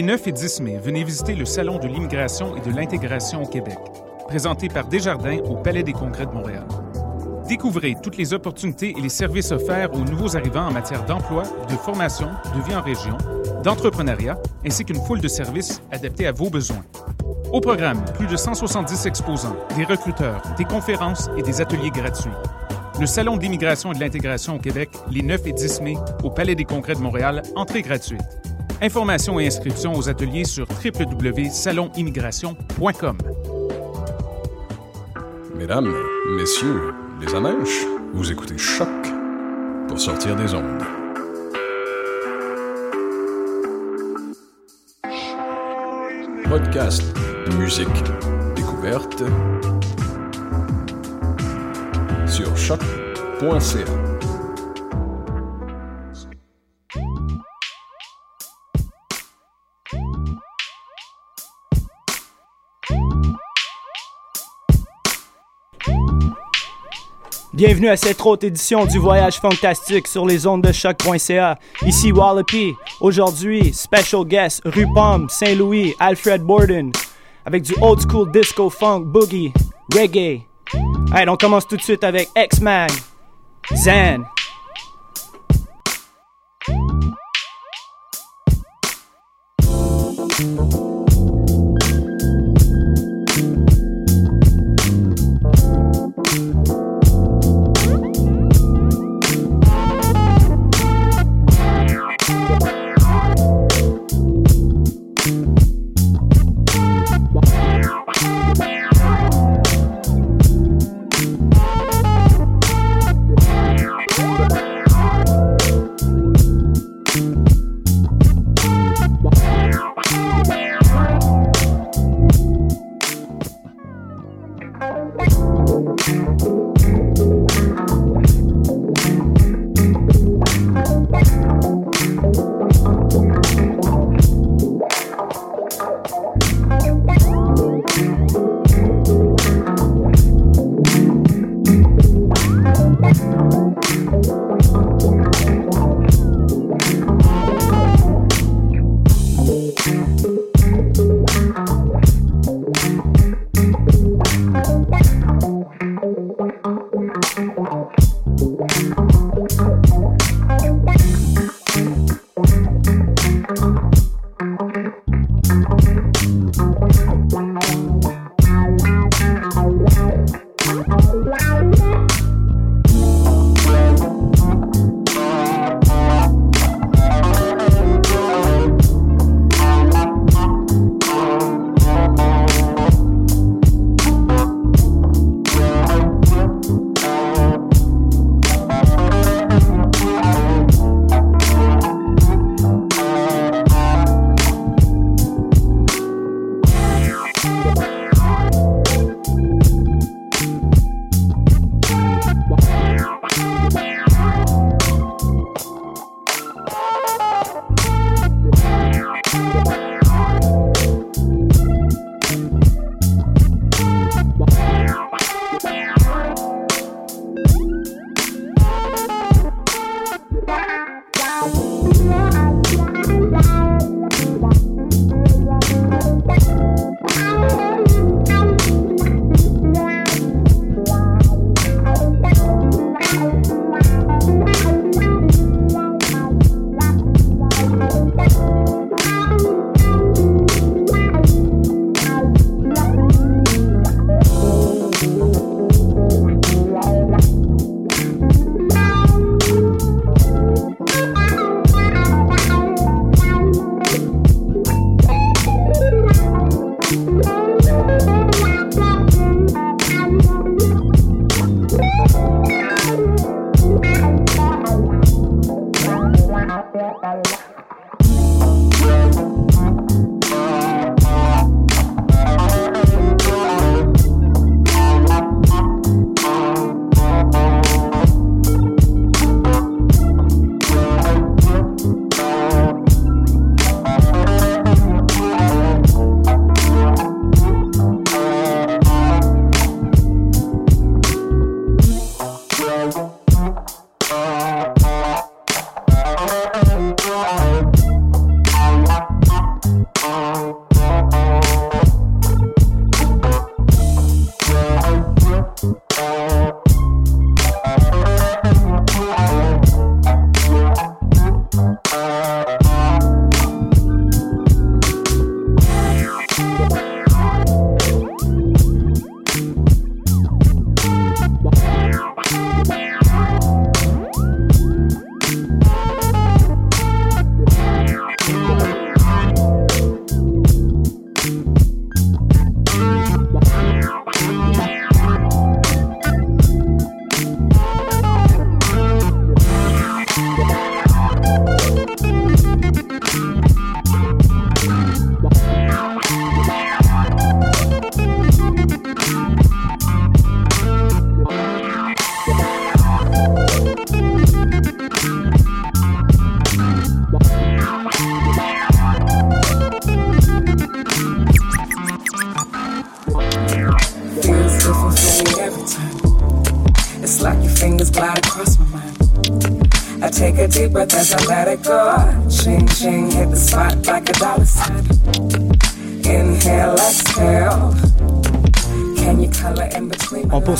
Les 9 et 10 mai, venez visiter le Salon de l'immigration et de l'intégration au Québec, présenté par Desjardins au Palais des Congrès de Montréal. Découvrez toutes les opportunités et les services offerts aux nouveaux arrivants en matière d'emploi, de formation, de vie en région, d'entrepreneuriat, ainsi qu'une foule de services adaptés à vos besoins. Au programme, plus de 170 exposants, des recruteurs, des conférences et des ateliers gratuits. Le Salon d'immigration et de l'intégration au Québec, les 9 et 10 mai, au Palais des Congrès de Montréal, entrée gratuite. Informations et inscriptions aux ateliers sur www.salonimmigration.com. Mesdames, messieurs, les amèches, vous écoutez Choc pour sortir des ondes. Podcast, musique, découverte sur choc.ca. Bienvenue à cette autre édition du Voyage Fantastique sur les ondes de choc.ca. Ici Wallopy. Aujourd'hui, special guest Rupam, Saint-Louis, Alfred Borden. Avec du old school disco funk, boogie, reggae. Allez, on commence tout de suite avec X-Man, Zan.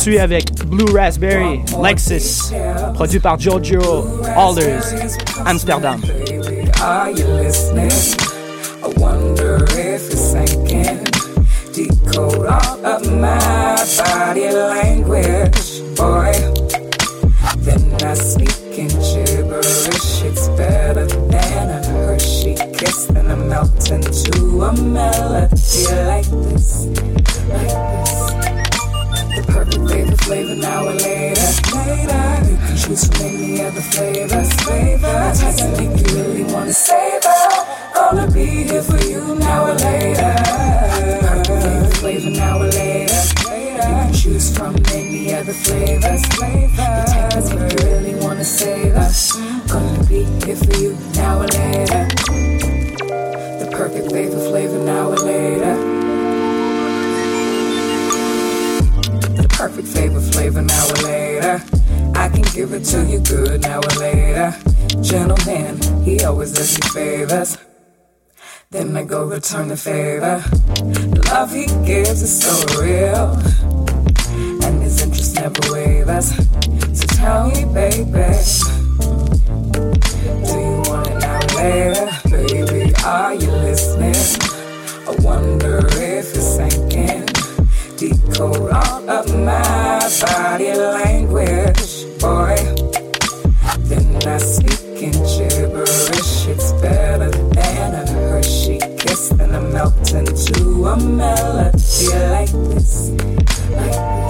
Poursuit avec Blue Raspberry, Lexus, produit par Giorgio Alders, Amsterdam. Are you listening? I wonder if it's sinking. Decode all of my body language, later. The perfect flavor, flavor, now or later. The perfect flavor, flavor now or later. I can give it to you good now or later. Gentleman, he always does me favors. Then I go return the favor. The love he gives is so real. And his interest never wavers. So tell me, baby. Do you later? Baby, are you listening? I wonder if it's sinking decode all of my body language, boy. Then I speak in gibberish. It's better than a Hershey kiss. and I melt into a melody like this, like this.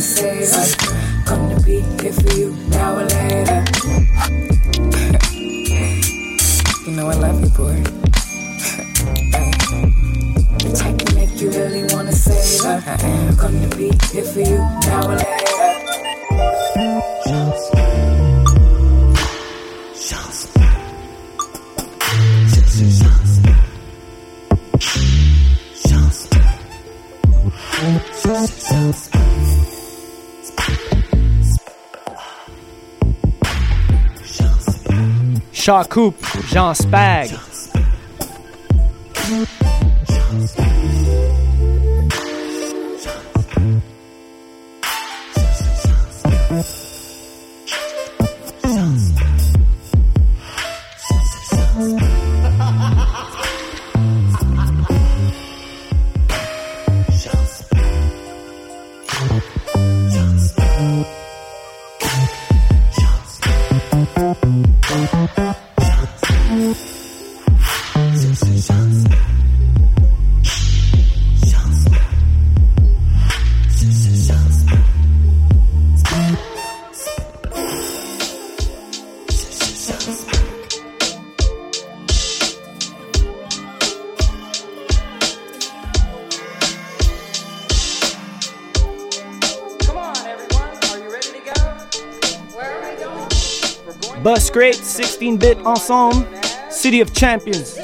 you really wanna. Gonna be here for you now or later. you know I love you, boy. the type to make you really wanna say that I am gonna be here for you now or later. Shaw Coupe, Jean Spag. Bus 16 bit ensemble, City of Champions.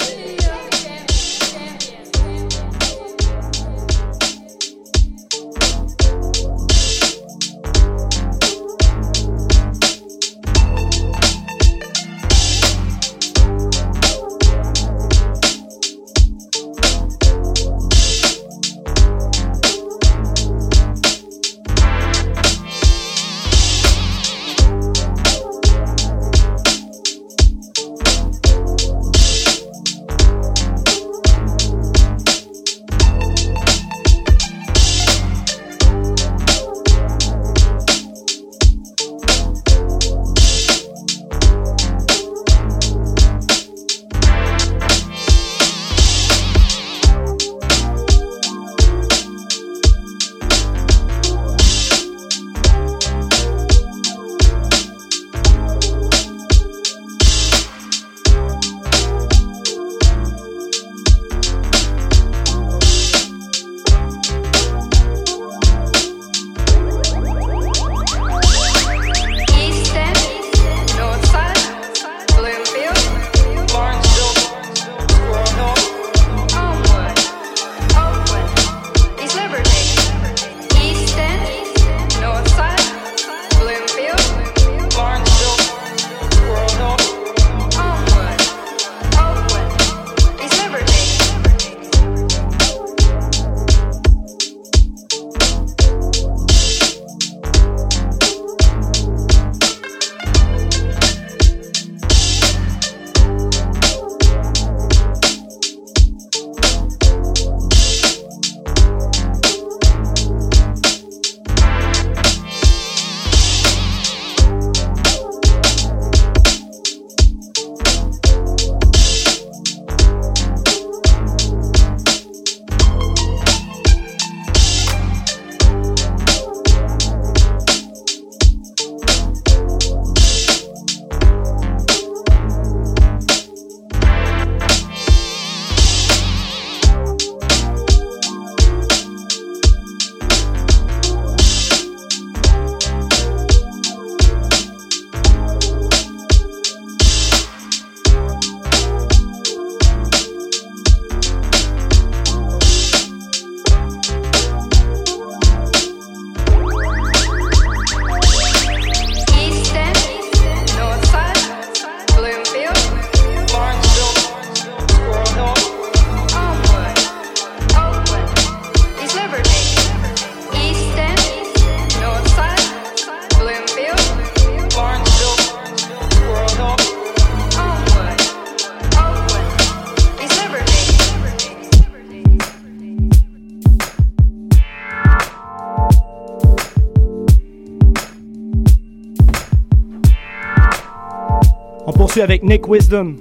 Nick Wisdom.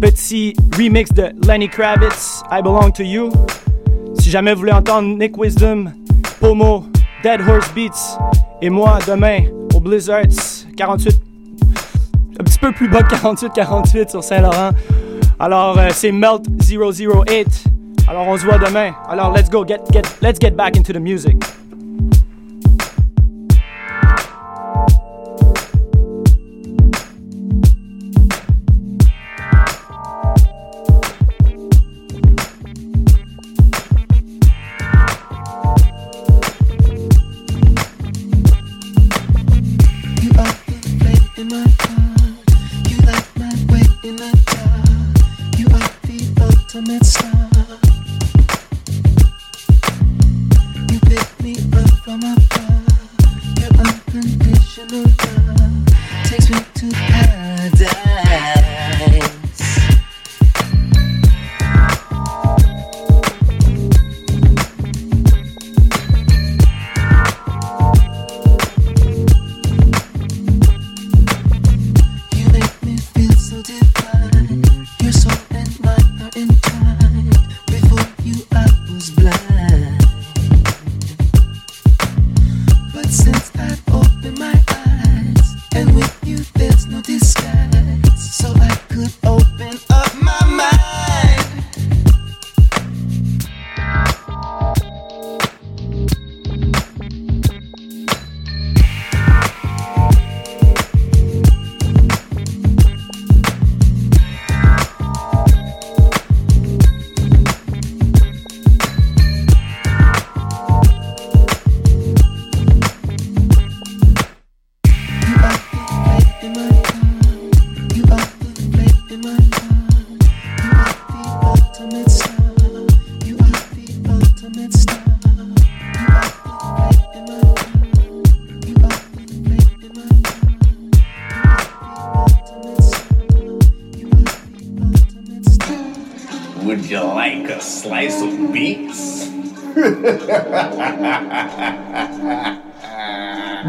Petit remix de Lenny Kravitz, I Belong to You. Si jamais vous voulez entendre Nick Wisdom, Pomo, Dead Horse Beats et moi demain au Blizzards 48, un petit peu plus bas que 48-48 sur Saint-Laurent. Alors euh, c'est Melt 008. Alors on se voit demain. Alors let's go, get, get, let's get back into the music.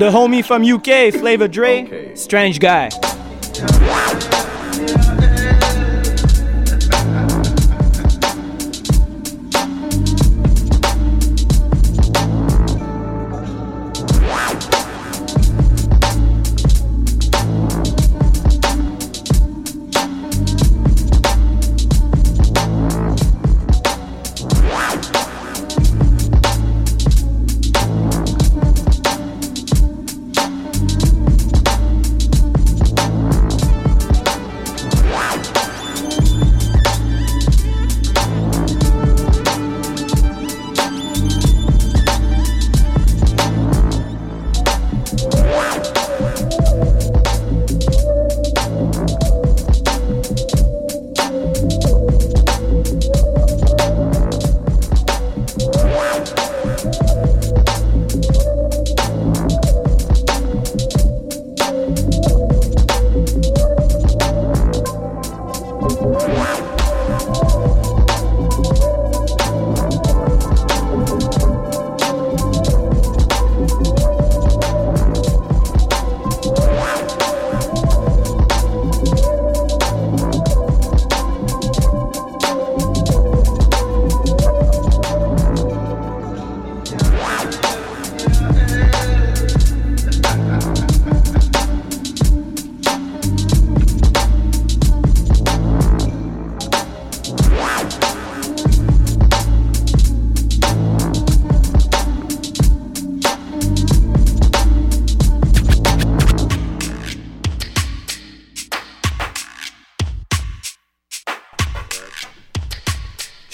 The homie from UK, Flavor Dre, okay. Strange Guy.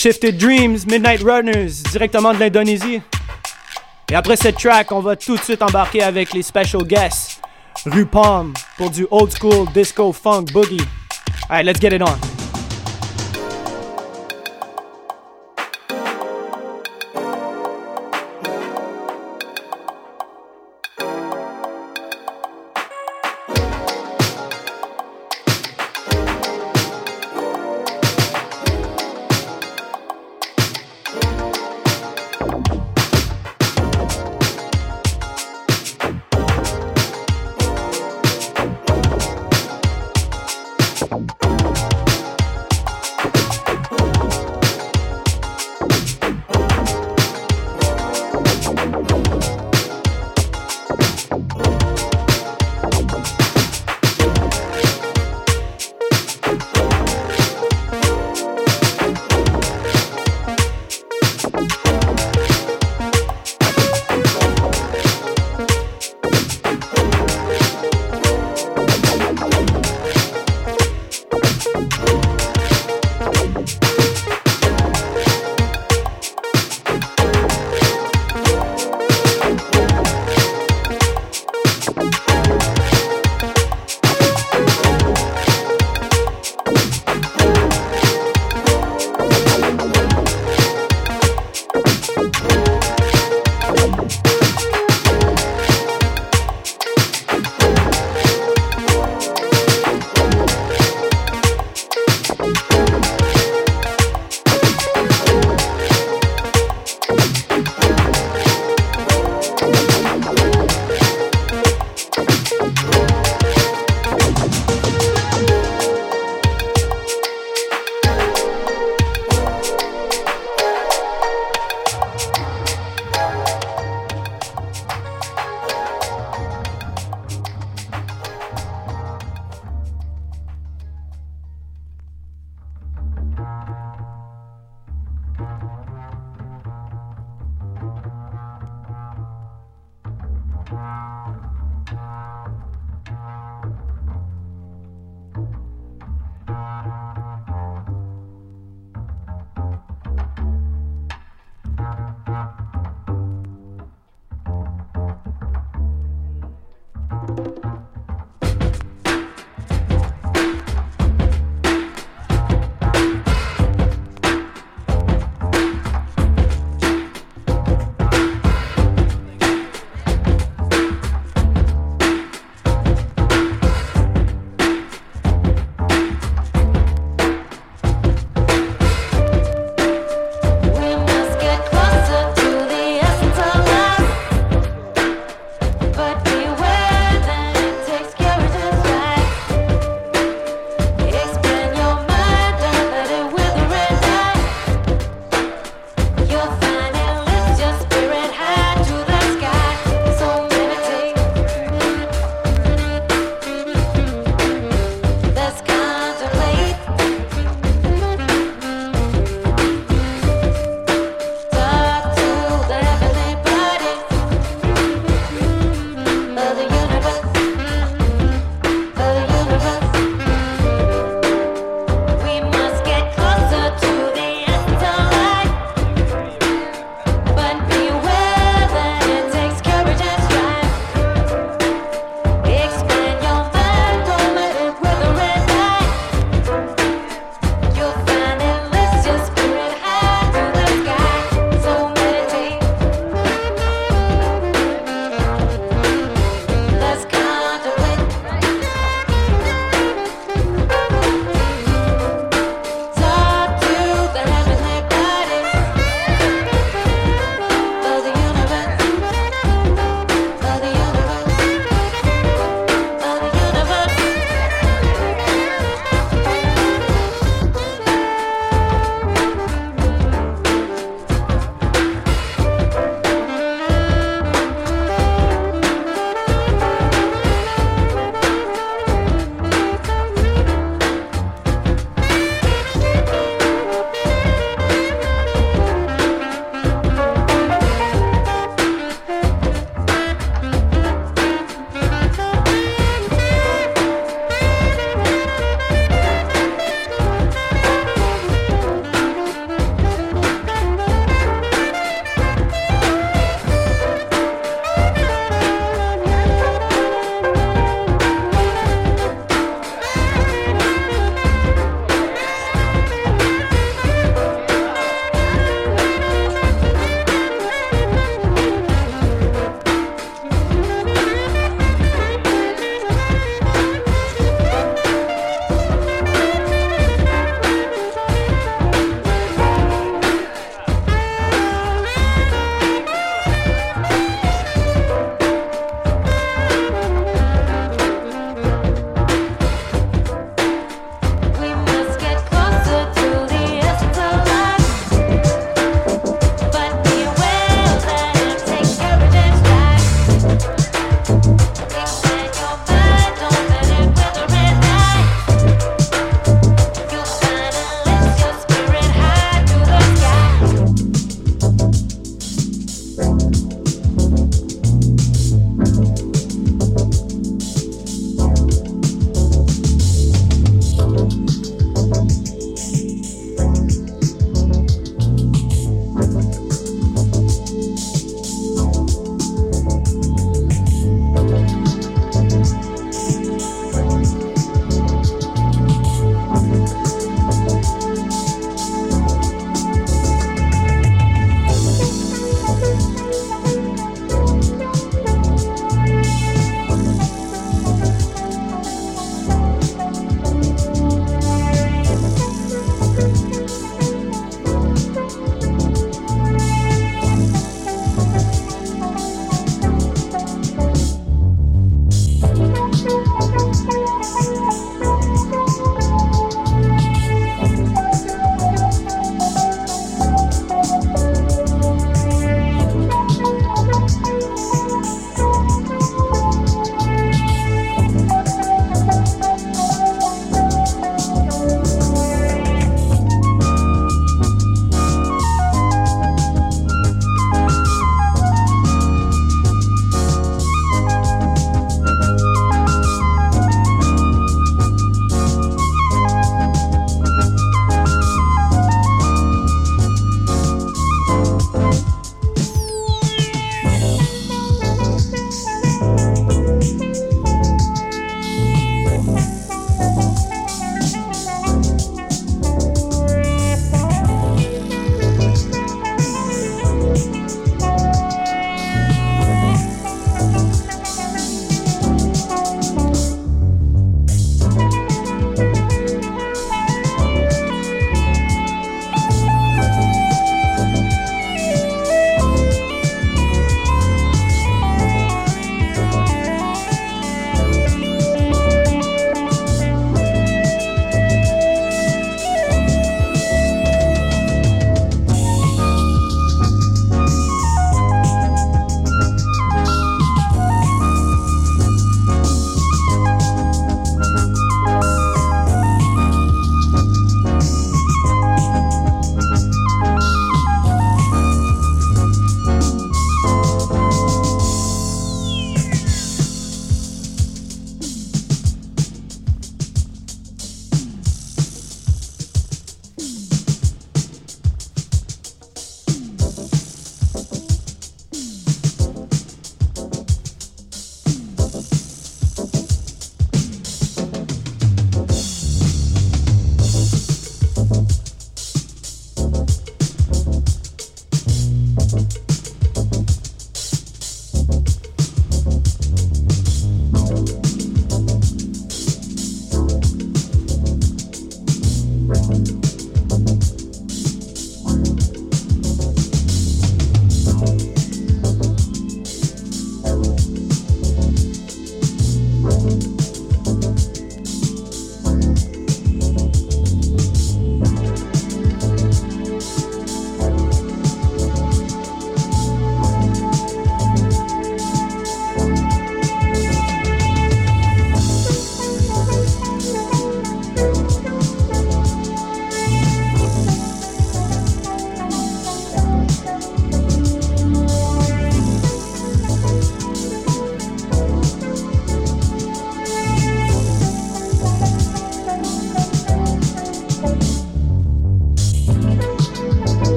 Shifted Dreams, Midnight Runners, directement de l'Indonésie. Et après cette track, on va tout de suite embarquer avec les special guests. Rue Palm pour du old school disco funk boogie. Alright, let's get it on.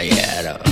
caballero.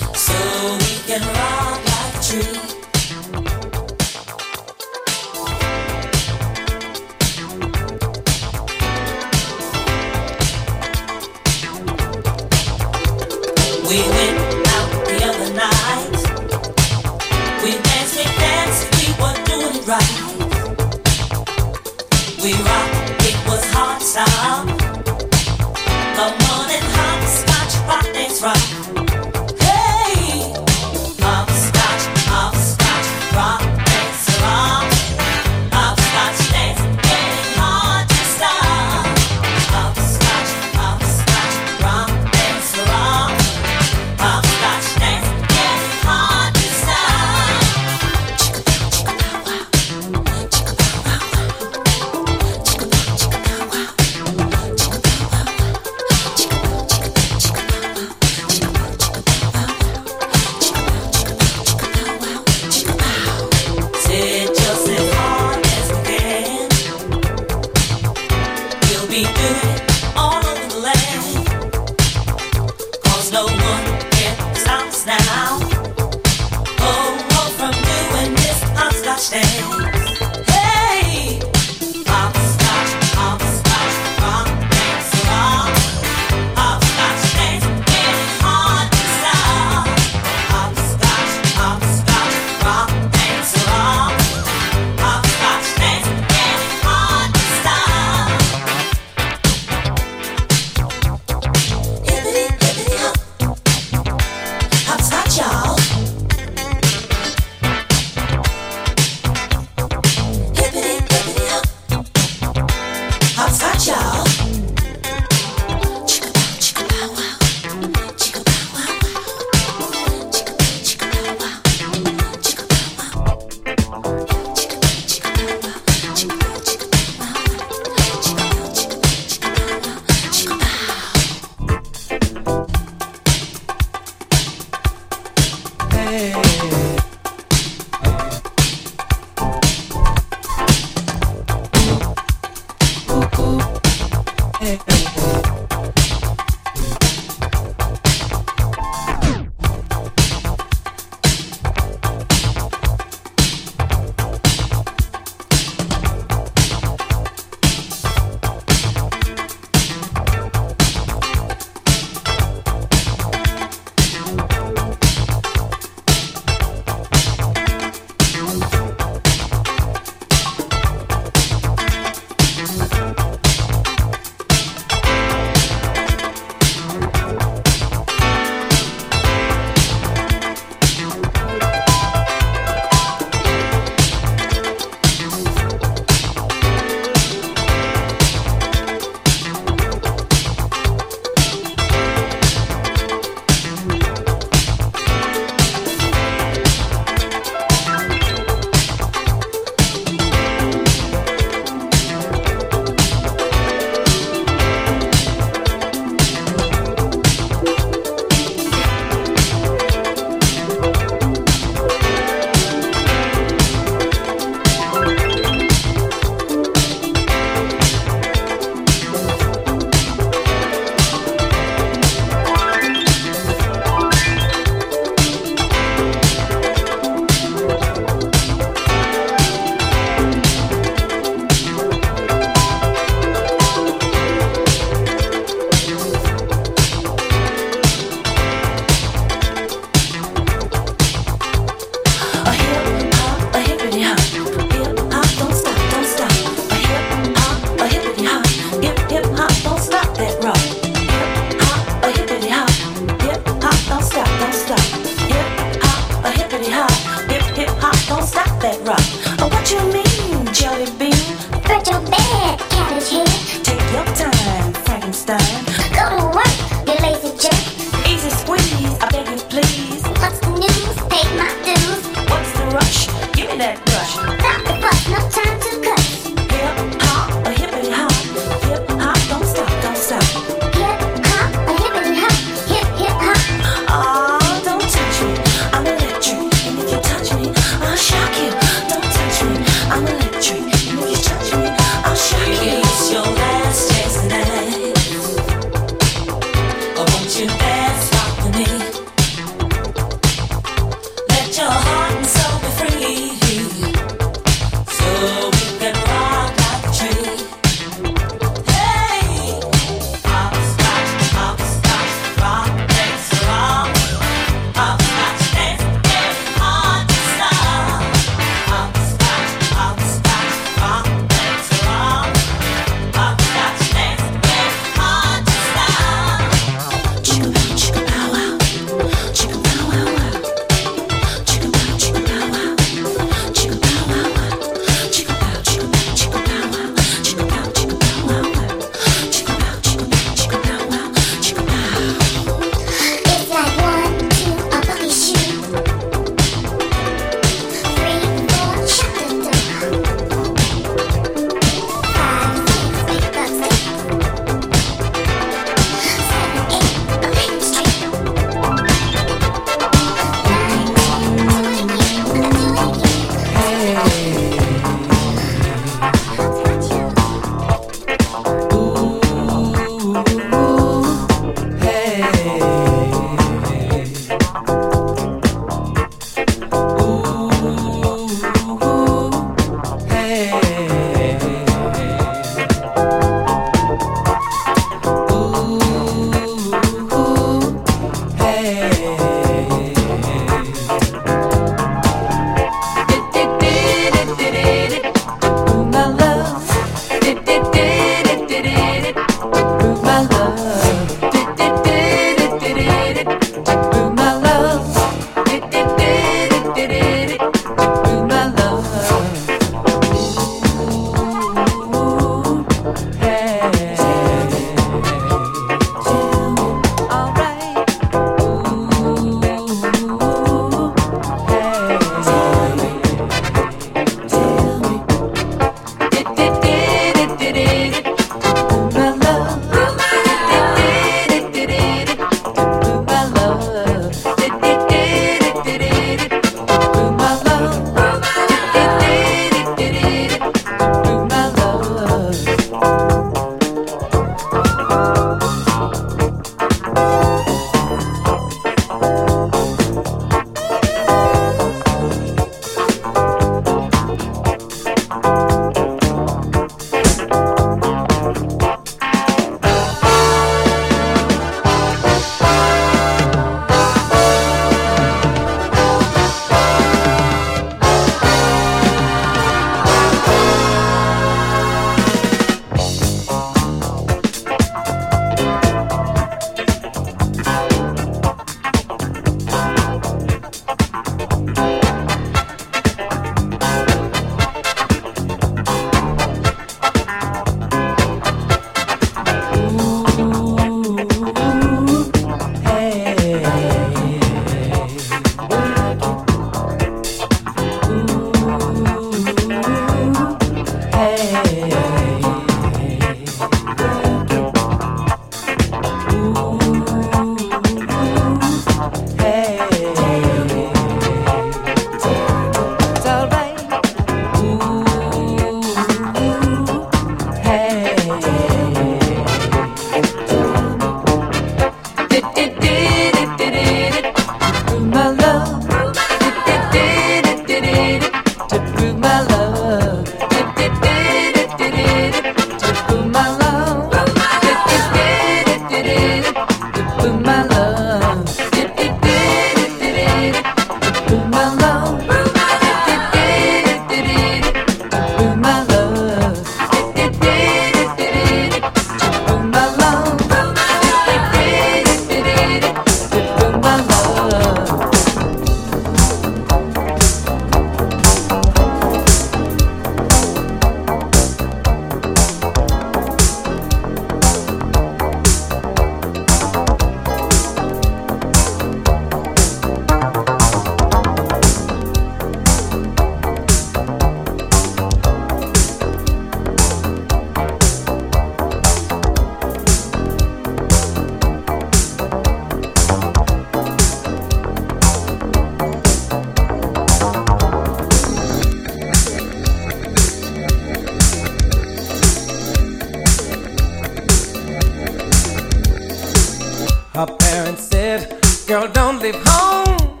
Her parents said, Girl, don't leave home.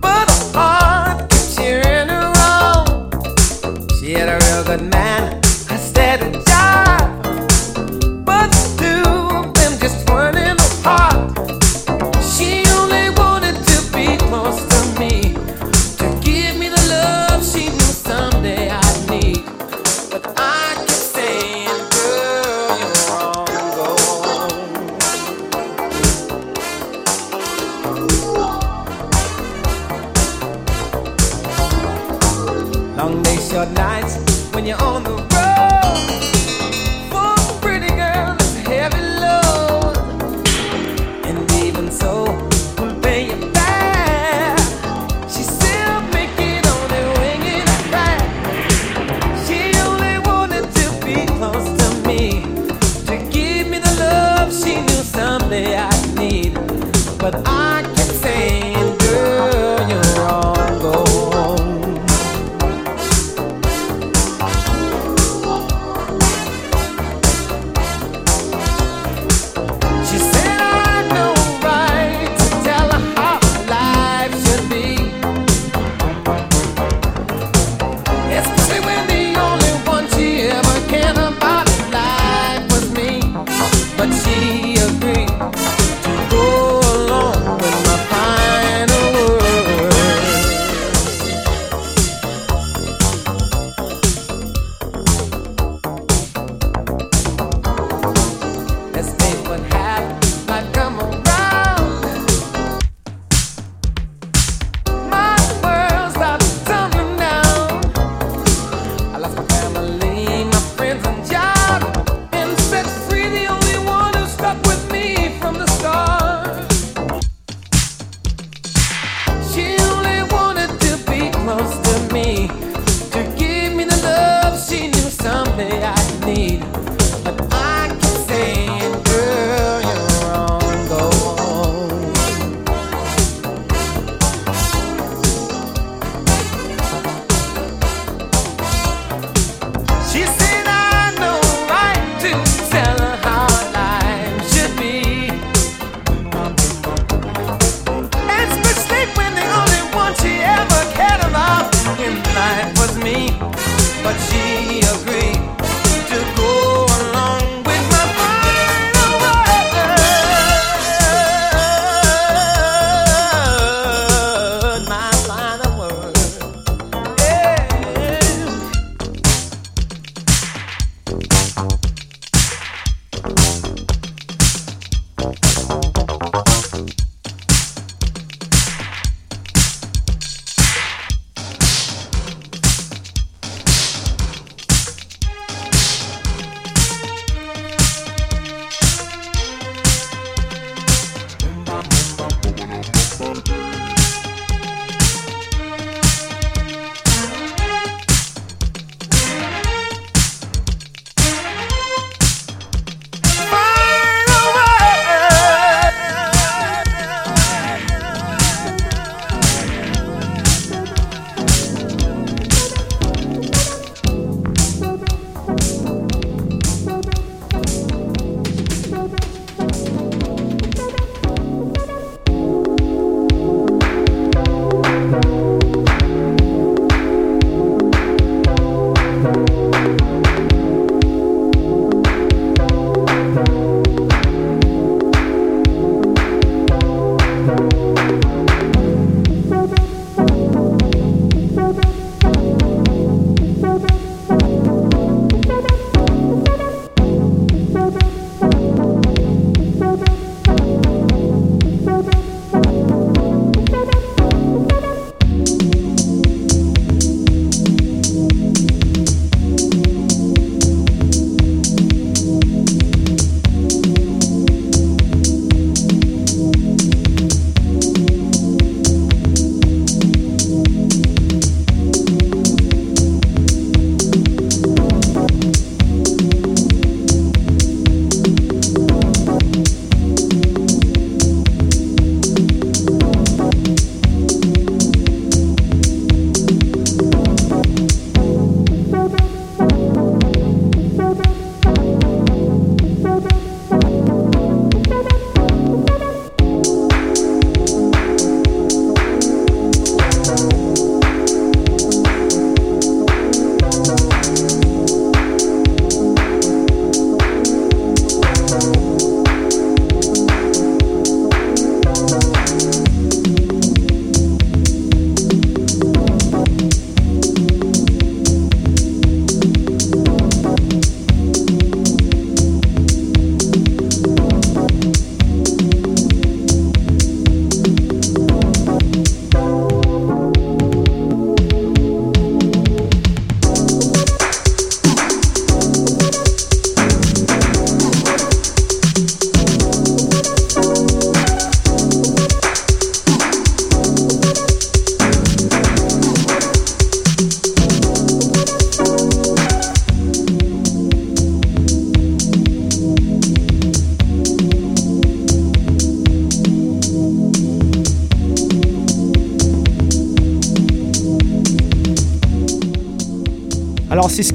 But her heart kept cheering her on. She had a real good man. I said,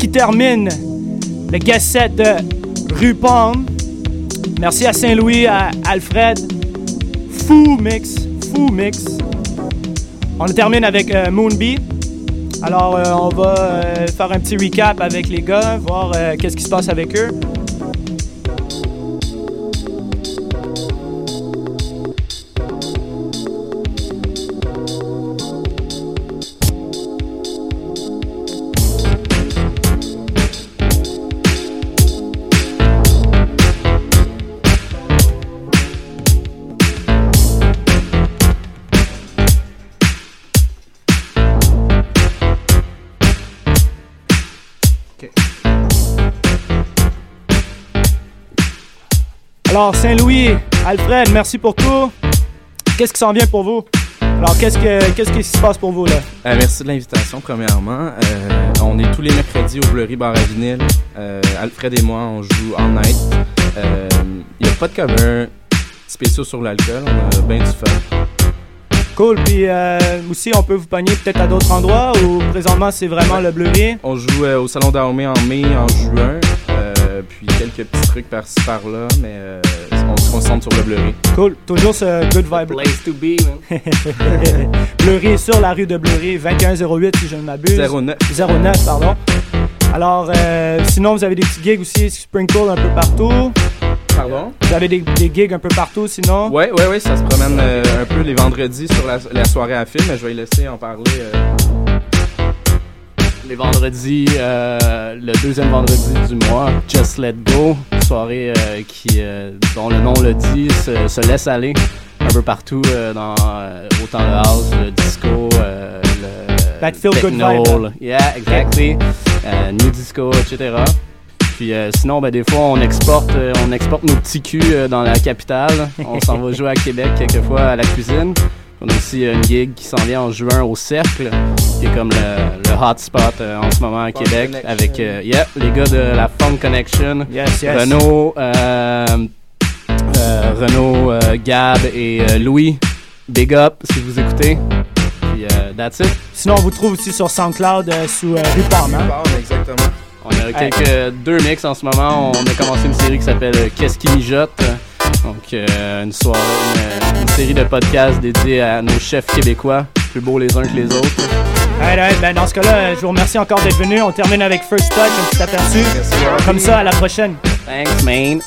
qui termine le guest set de. Merci à Saint-Louis, à Alfred. Fou mix, fou mix. On termine avec euh, Moonbee. Alors, euh, on va euh, faire un petit recap avec les gars, voir euh, qu'est-ce qui se passe avec eux. Merci pour tout. Qu'est-ce qui s'en vient pour vous? Alors, qu'est-ce, que, qu'est-ce qui se passe pour vous, là? Euh, merci de l'invitation, premièrement. Euh, on est tous les mercredis au Bleury Bar à Vinyle. Euh, Alfred et moi, on joue all night. Il n'y a pas de cover spéciaux sur l'alcool. On a bien du fun. Cool. Puis euh, aussi, on peut vous pogner peut-être à d'autres endroits ou présentement, c'est vraiment le Bleury? On joue au Salon d'Armée en mai, en juin. Puis quelques petits trucs par-ci par-là, mais se concentre sur le Bleury. Cool. Toujours ce good vibe. Place to be, man. Bleury sur la rue de Bleury, 2108 si je ne m'abuse. 09. 09, pardon. Alors, euh, sinon, vous avez des petits gigs aussi, sprinkle un peu partout. Pardon? Vous avez des, des gigs un peu partout, sinon? Ouais, ouais, ouais, ça se promène euh, un peu les vendredis sur la, la soirée à film, mais je vais y laisser en parler. euh. Les vendredis, euh, le deuxième vendredi du mois, Just Let Go, soirée euh, qui, euh, dont le nom le dit, se, se laisse aller un peu partout, dans autant le house, le disco, le That feel good techno, vibe, là. Yeah, exactly. New disco, etc. Puis euh, sinon, ben, des fois, on exporte, euh, on exporte nos petits culs euh, dans la capitale. On s'en va jouer à Québec quelquefois à la cuisine. On a aussi une gig qui s'en vient en juin au Cercle, qui est comme le, le hotspot euh, en ce moment à Funk Québec, Connection. avec euh, yeah, les gars de la Funk Connection, Yes, yes. Renaud, euh, euh, Renaud, euh, Gab et euh, Louis. Big up si vous écoutez. Puis euh, that's it. Sinon, on vous trouve aussi sur SoundCloud euh, sous euh, Rue Palme, hein? Exactement. On a quelques deux mix en ce moment. On a commencé une série qui s'appelle Qu'est-ce qui mijote? Donc euh, une soirée, une, une série de podcasts dédiés à nos chefs québécois, plus beaux les uns que les autres. Ben dans ce cas-là, je vous remercie encore d'être venu. On termine avec First Touch, un petit aperçu. Comme ça, à la prochaine. Thanks, man.